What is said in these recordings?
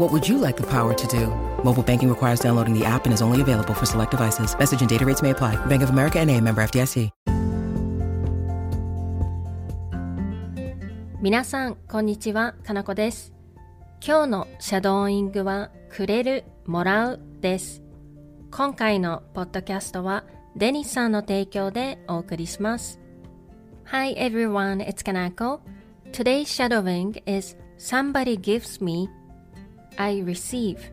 What would you like the power to do? Mobile banking requires downloading the app and is only available for select devices. Message and data rates may apply. Bank of America and a member FDIC. 皆さん、こんにちは。かなこです。今日のシャドーイングは、くれる、もらうです。今回のポッドキャストは、デニスさんの提供でお送りします。Hi everyone, it's Kanako. Today's shadowing is Somebody gives me, I receive.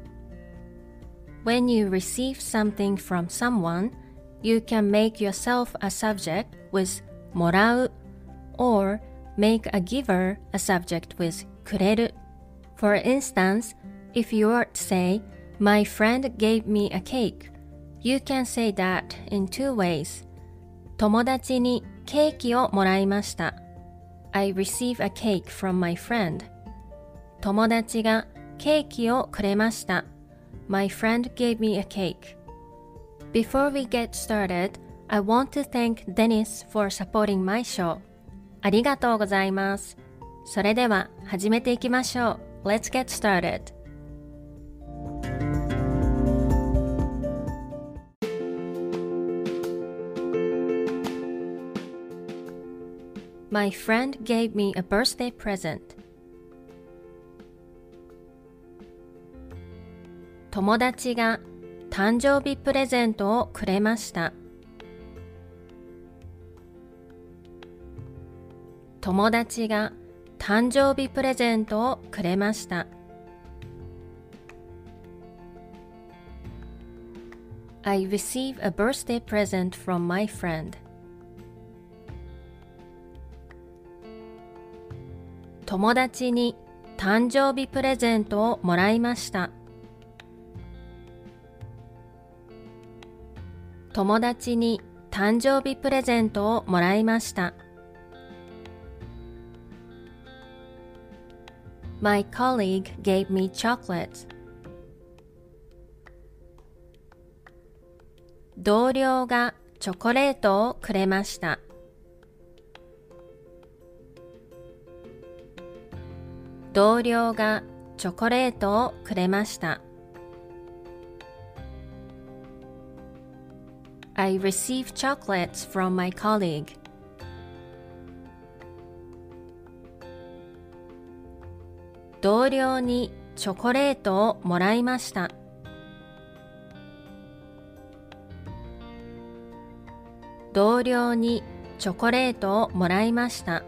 When you receive something from someone, you can make yourself a subject with もらう or make a giver a subject with くれる For instance, if you were to say, My friend gave me a cake, you can say that in two ways. 友達にケーキをもらいました。I receive a cake from my friend. 友達が ケーキをくれました。My friend gave me a cake. Before we get started, I want to thank Dennis for supporting my show. ありがとうございます。それでは始めていきましょう。Let's get started. My friend gave me a birthday present. 友達が誕生日プレゼントをくれました。友達が誕生日プレゼントをくれました。I receive a birthday present from my friend. 友達に誕生日プレゼントをもらいました。友達に誕生日プレゼントをもらいました。My colleague gave me chocolate. 同僚がチョコレートをくれました。同僚がチョコレートをくれました。I receive chocolates from my colleague. 同僚にチョコレートをもらいました。同僚にチョコレートをもらいました。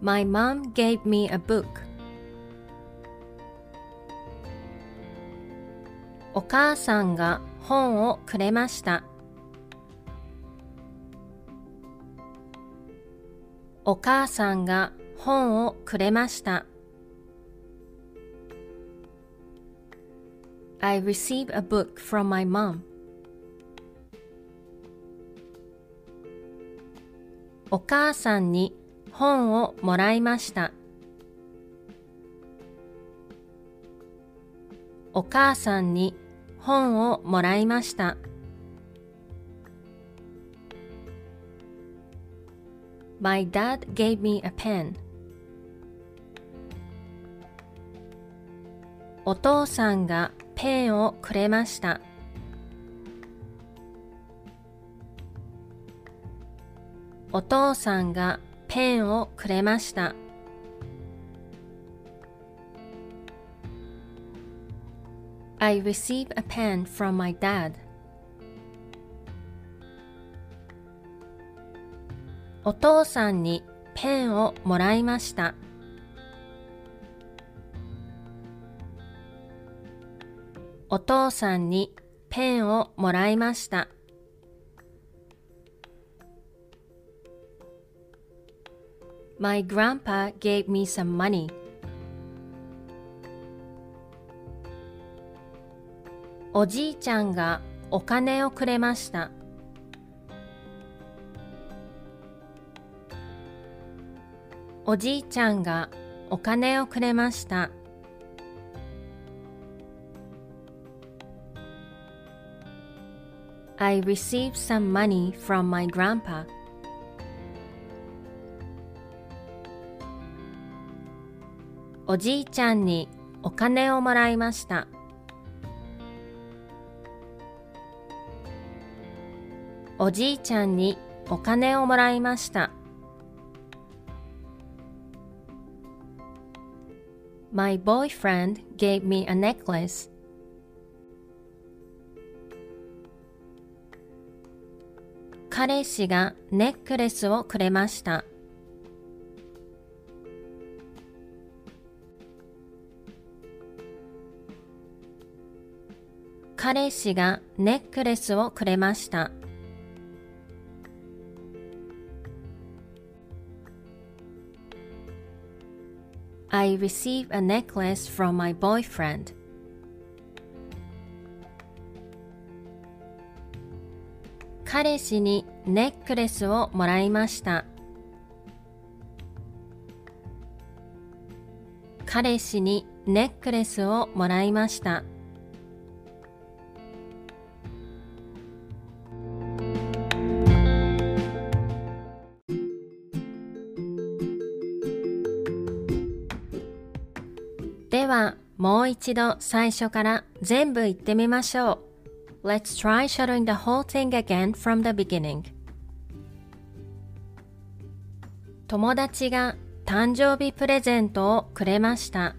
My mom gave me a book. お母さんが本をくれました。お母さんが本をくれました。I received a book from my mom. お母さんに本をもらいました。お母さんに本をもらいました。My dad gave me a pen. お父さんがペンをくれました。お父さんがペンをくれました。I receive a pen from my dad. お父さんにペンをもらいました。お父さんにペンをもらいました。My grandpa gave me some money. おじいちゃんがお金をくれました。おじいちゃんがお金をくれました。I received some money from my grandpa. おじいちゃんにお金をもらいました。おじいちゃんにお金をもらいました。My boyfriend gave me a necklace. 彼氏がネックレスをくれました。彼氏がネックレスをくれました。I received a necklace from my boyfriend. 彼氏にネックレスをもらいました。彼氏にネックレスをもらいました。では、もう一度最初から全部言ってみましょう。Let's try shadowing the whole thing again from the beginning. 友達が誕生日プレゼントをくれました。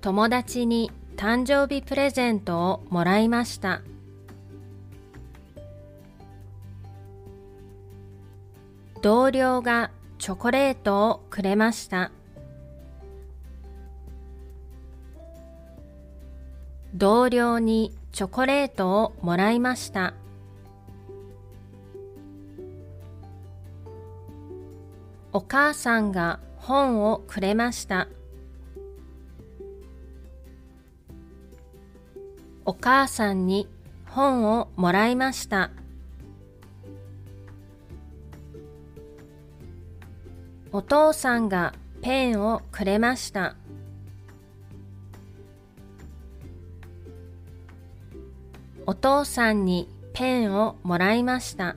友達に誕生日プレゼントをもらいました。同僚がチョコレートをくれました。同僚にチョコレートをもらいました。お母さんが本をくれました。お母さんに本をもらいました。お父さんがペンをくれました。お父さんにペンをもらいました。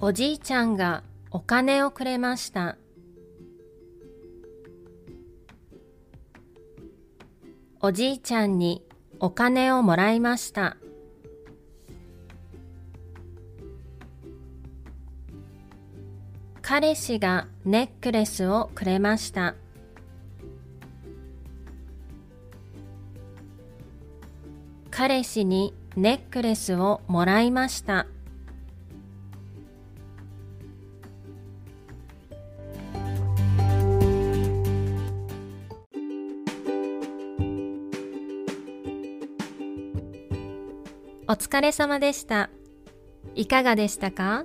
おじいちゃんがお金をくれました。おじいちゃんにお金をもらいました。彼氏がネックレスをくれました。彼氏にネックレスをもらいました。お疲れ様でした。いかがでしたか？